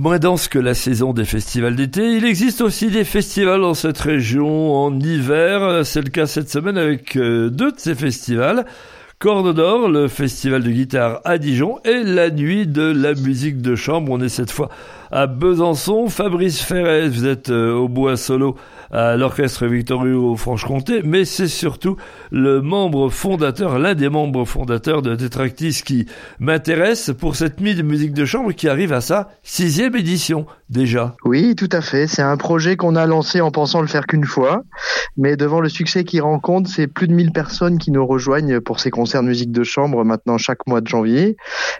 Moins dense que la saison des festivals d'été, il existe aussi des festivals dans cette région en hiver. C'est le cas cette semaine avec euh, deux de ces festivals. Corne d'Or, le festival de guitare à Dijon et la nuit de la musique de chambre. On est cette fois à Besançon. Fabrice Ferret, vous êtes euh, au bois solo à l'orchestre Victor Hugo Franche-Comté, mais c'est surtout le membre fondateur, l'un des membres fondateurs de Tetractis qui m'intéresse pour cette nuit de musique de chambre qui arrive à sa sixième édition déjà. Oui, tout à fait. C'est un projet qu'on a lancé en pensant le faire qu'une fois, mais devant le succès qu'il rencontre, c'est plus de 1000 personnes qui nous rejoignent pour ces concerts de musique de chambre maintenant chaque mois de janvier.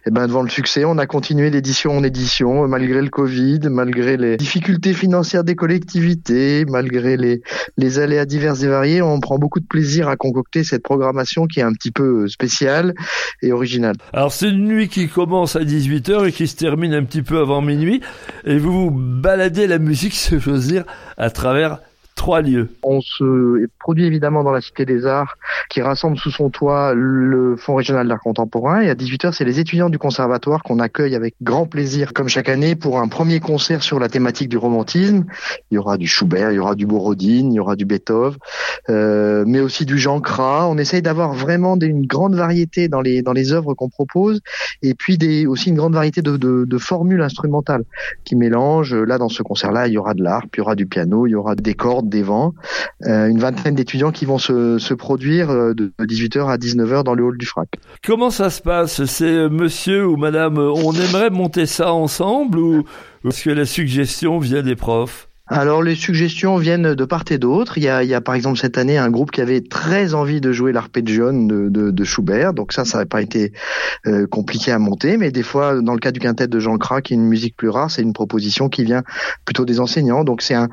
Et ben devant le succès, on a continué d'édition en édition malgré le Covid, malgré les difficultés financières des collectivités, malgré les, les aléas divers et variés, on prend beaucoup de plaisir à concocter cette programmation qui est un petit peu spéciale et originale. Alors c'est une nuit qui commence à 18h et qui se termine un petit peu avant minuit et vous vous baladez la musique, si dire, à travers trois lieux. On se produit évidemment dans la Cité des Arts, qui rassemble sous son toit le Fonds régional d'art contemporain. Et à 18h, c'est les étudiants du conservatoire qu'on accueille avec grand plaisir, comme chaque année, pour un premier concert sur la thématique du romantisme. Il y aura du Schubert, il y aura du Borodine, il y aura du Beethoven, euh, mais aussi du Jean Cras. On essaye d'avoir vraiment une grande variété dans les dans les œuvres qu'on propose, et puis des, aussi une grande variété de, de, de formules instrumentales qui mélangent. Là, dans ce concert-là, il y aura de l'art, il y aura du piano, il y aura des cordes des vents, euh, une vingtaine d'étudiants qui vont se, se produire euh, de 18h à 19h dans le hall du FRAC. Comment ça se passe? C'est euh, monsieur ou madame, on aimerait monter ça ensemble ou est-ce que la suggestion vient des profs? Alors les suggestions viennent de part et d'autre. Il y a, il y a par exemple cette année un groupe qui avait très envie de jouer l'arpeggion de, de, de, Schubert, donc ça, ça n'a pas été euh, compliqué à monter. Mais des fois, dans le cas du quintet de Jean Crac, qui est une musique plus rare, c'est une proposition qui vient plutôt des enseignants. Donc c'est un,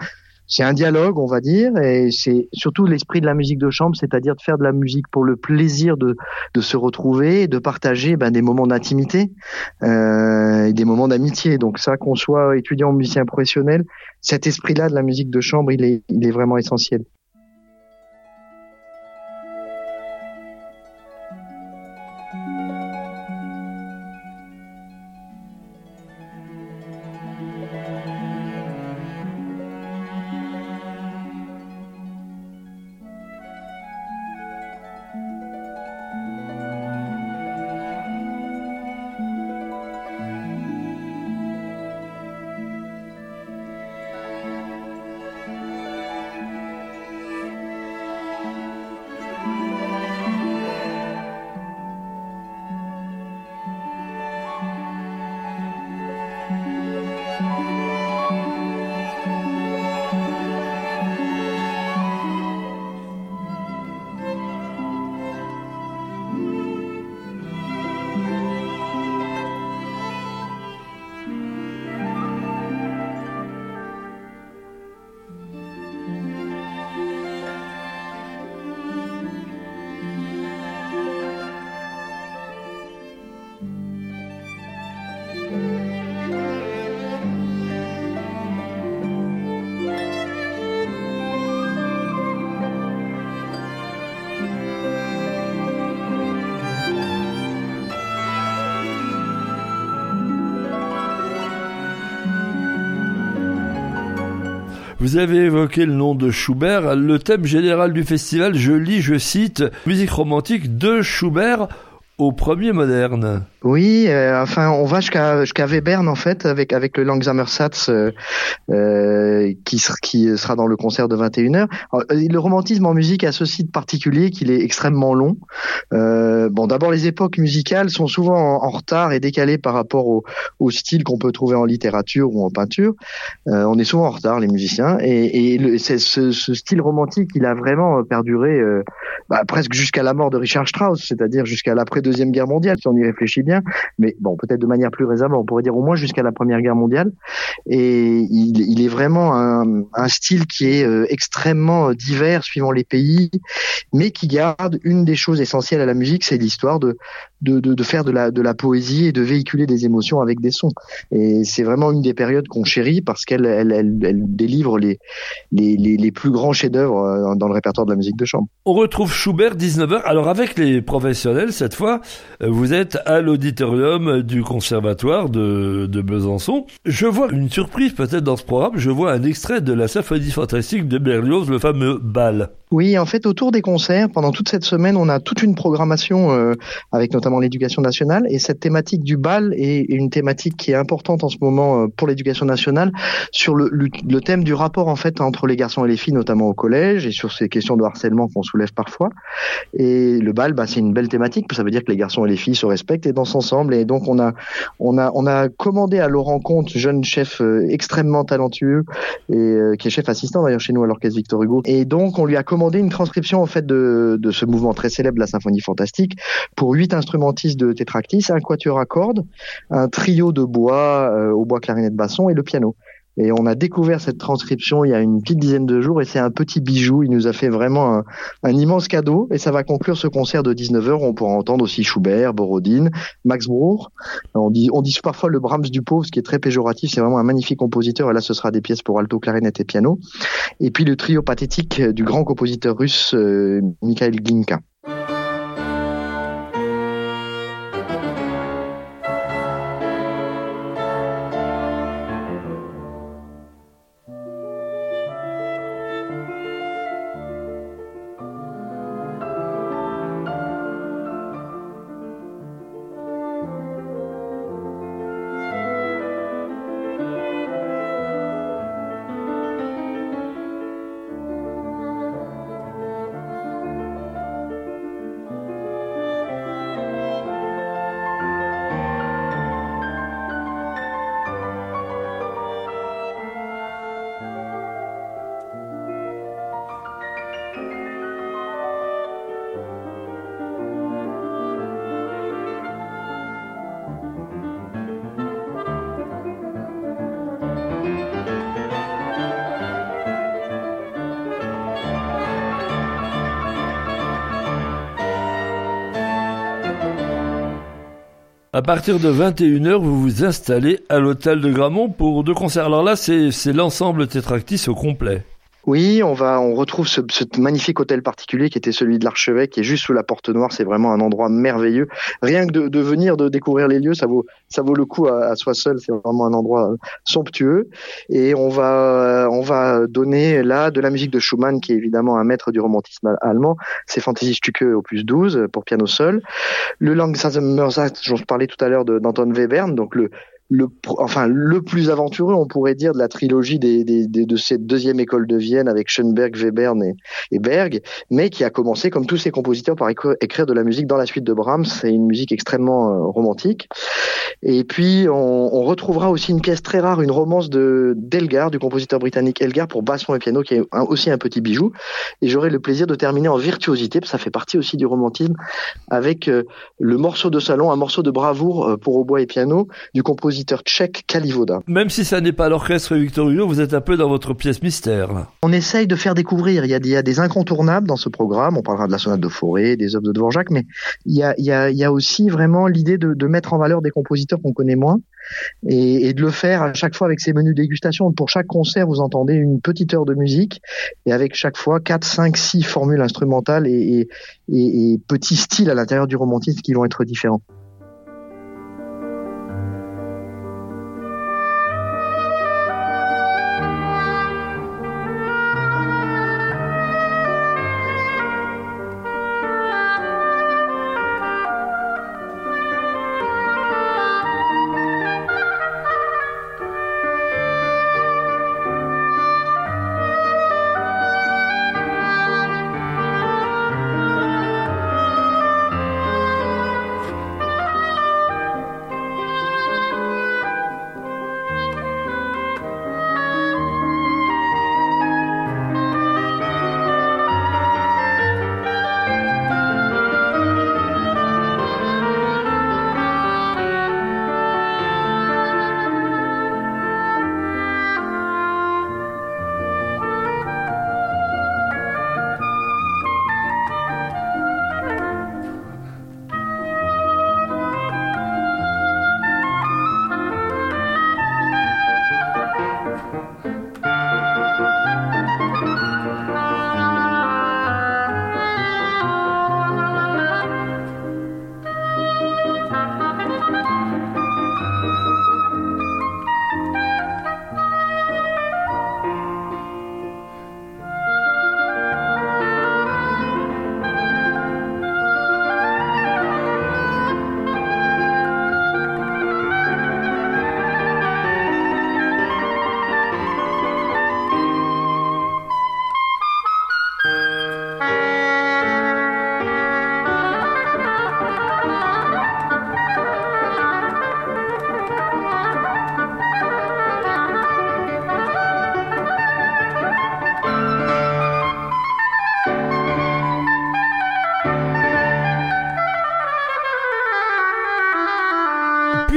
c'est un dialogue, on va dire, et c'est surtout l'esprit de la musique de chambre, c'est-à-dire de faire de la musique pour le plaisir de, se retrouver, de partager ben, des moments d'intimité euh, et des moments d'amitié. Donc ça, qu'on soit étudiant ou musicien professionnel, cet esprit-là de la musique de chambre, il est, il est vraiment essentiel. Vous avez évoqué le nom de Schubert. Le thème général du festival, je lis, je cite, musique romantique de Schubert au premier moderne. Oui, euh, enfin, on va jusqu'à jusqu'à Webern en fait avec avec le Langsamer Satz euh, euh, qui qui sera dans le concert de 21h. le romantisme en musique a ceci de particulier qu'il est extrêmement long. bon, d'abord les époques musicales sont souvent en, retard et décalées par rapport au, au style qu'on peut trouver en littérature ou en peinture. on est souvent en retard les musiciens et, le, ce, style romantique il a vraiment perduré bah, presque jusqu'à la mort de Richard Strauss, c'est-à-dire jusqu'à l'après deuxième guerre mondiale si on y réfléchit bien mais bon, peut-être de manière plus raisonnable, on pourrait dire au moins jusqu'à la Première Guerre mondiale. Et il, est vraiment un, style qui est euh, extrêmement divers suivant les pays, mais qui garde une des choses essentielles à la musique, c'est l'histoire de, de, faire de la, de la poésie et de véhiculer des émotions avec des sons. Et c'est vraiment une des périodes qu'on chérit parce qu'elle elle, délivre les, les, les plus grands chefs-d'œuvre euh, dans le répertoire de la musique de chambre. On retrouve Schubert 19h. Alors avec les professionnels cette fois, vous êtes à l'auditorium du conservatoire de, de Besançon. Je vois une surprise peut-être dans ce programme, je vois un extrait de la symphonie fantastique de Berlioz, le fameux bal. Oui, en fait, autour des concerts, pendant toute cette semaine, on a toute une programmation euh, avec notamment l'éducation nationale. Et cette thématique du bal est une thématique qui est importante en ce moment euh, pour l'éducation nationale sur le, le, thème du rapport en fait entre les garçons et les filles, notamment au collège, et sur ces questions de harcèlement qu'on soulève parfois. Et le bal, bah, c'est une belle thématique. Ça veut dire que les garçons et les filles se respectent et dansent ensemble. Et donc, on a, on a, on a commandé à Laurent Comte, jeune chef euh, extrêmement talentueux et qui est chef assistant d'ailleurs chez nous à l'orchestre Victor Hugo. Et donc, on lui a commandé une transcription en fait de, de ce mouvement très célèbre, la symphonie fantastique, pour huit instrumentistes de tétractis, un quatuor à cordes, un trio de bois euh, au bois clarinette basson et le piano. Et on a découvert cette transcription il y a une petite dizaine de jours et c'est un petit bijou. Il nous a fait vraiment un, un, immense cadeau et ça va conclure ce concert de 19h. On pourra entendre aussi Schubert, Borodine, Max Bruch. On dit, on dit parfois le Brahms du pauvre, ce qui est très péjoratif. C'est vraiment un magnifique compositeur et là ce sera des pièces pour alto, clarinette et piano. Et puis le trio pathétique du grand compositeur russe euh, Mikhail Glinka. À partir de 21h, vous vous installez à l'hôtel de Gramont pour deux concerts. Alors là, c'est l'ensemble Tétractis au complet. Oui, on va, on retrouve ce, ce, magnifique hôtel particulier qui était celui de l'archevêque, qui est juste sous la Porte Noire. C'est vraiment un endroit merveilleux. Rien que de, de, venir, de découvrir les lieux, ça vaut, ça vaut le coup à, à soi seul. C'est vraiment un endroit somptueux. Et on va, on va donner là de la musique de Schumann, qui est évidemment un maître du romantisme allemand. C'est Fantasy Stücke au plus 12 pour piano seul. Le Langsamer dont je parlais tout à l'heure d'Anton Webern, donc le, le, enfin, le plus aventureux, on pourrait dire, de la trilogie de cette deuxième école de Vienne avec Schoenberg, Webern et, Berg, mais qui a commencé, comme tous ces compositeurs, par écrire de la musique dans la suite de Brahms. C'est une musique extrêmement euh, romantique. Et puis, on, retrouvera aussi une pièce très rare, une romance de d'Elgar, du compositeur britannique Elgar, pour basson et piano, qui est aussi un petit bijou. Et j'aurai le plaisir de terminer en virtuosité, parce que ça fait partie aussi du romantisme, avec euh, le morceau de salon, un morceau de bravoure euh, pour hautbois et piano, du compositeur tchèque Kalivoda. Même si ça n'est pas l'orchestre Victor Hugo, vous êtes un peu dans votre pièce mystère. Là. On essaye de faire découvrir. Il y, a, il y, a, des incontournables dans ce programme. On parlera de la sonate de Forêt, des œuvres de Dvorak, mais il y a, il y a, il y a aussi vraiment l'idée de, de, mettre en valeur des compositeurs qu'on connaît moins et, et, de le faire à chaque fois avec ces menus dégustation. Pour chaque concert, vous entendez une petite heure de musique et avec chaque fois 4, 5, 6 formules instrumentales et, et, et petits styles à l'intérieur du romantisme qui vont être différents.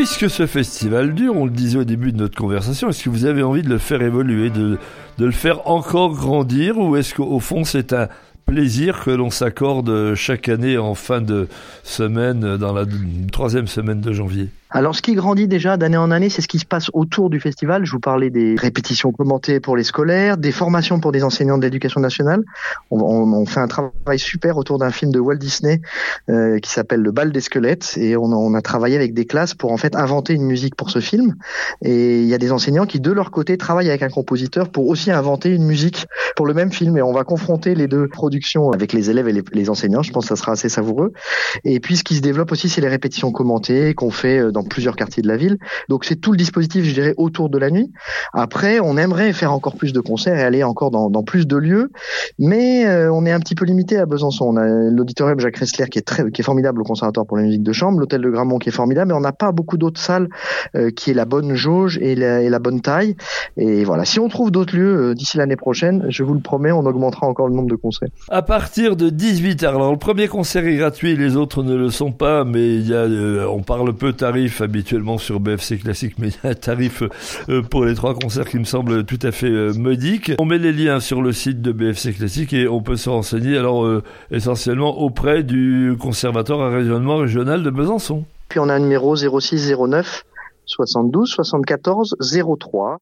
puisque ce festival dure, on le disait au début de notre conversation, est-ce que vous avez envie de le faire évoluer, de, de le faire encore grandir, ou est-ce qu'au fond c'est un plaisir que l'on s'accorde chaque année en fin de semaine, dans la troisième semaine de janvier alors, ce qui grandit déjà d'année en année, c'est ce qui se passe autour du festival. Je vous parlais des répétitions commentées pour les scolaires, des formations pour des enseignants de l'éducation nationale. On, on, on, fait un travail super autour d'un film de Walt Disney euh, qui s'appelle Le bal des squelettes, et on, on, a travaillé avec des classes pour en fait inventer une musique pour ce film. Et il y a des enseignants qui, de leur côté, travaillent avec un compositeur pour aussi inventer une musique pour le même film. Et on va confronter les deux productions avec les élèves et les, les enseignants. Je pense que ça sera assez savoureux. Et puis, ce qui se développe aussi, c'est les répétitions commentées qu'on fait euh, plusieurs quartiers de la ville. Donc c'est tout le dispositif, je dirais, autour de la nuit. Après, on aimerait faire encore plus de concerts et aller encore dans, plus de lieux, mais euh, on est un petit peu limité à Besançon. On a l'auditorium Jacques Ressler qui est très, qui est formidable au conservatoire pour la musique de chambre, l'hôtel de Gramont qui est formidable, mais on n'a pas beaucoup d'autres salles euh, qui est la bonne jauge et la, bonne taille. Et voilà, si on trouve d'autres lieux euh, d'ici l'année prochaine, je vous le promets, on augmentera encore le nombre de concerts. À partir de 18h, alors le premier concert est gratuit, les autres ne le sont pas, mais on parle peu tarif habituellement sur BFC Classique, mais il y a un tarif euh, pour les trois concerts qui me semble tout à fait euh, modique. On met les liens sur le site de BFC Classique et on peut se renseigner alors euh, essentiellement auprès du Conservatoire à rayonnement régional de Besançon. Puis on a un numéro 0609 72 74 03.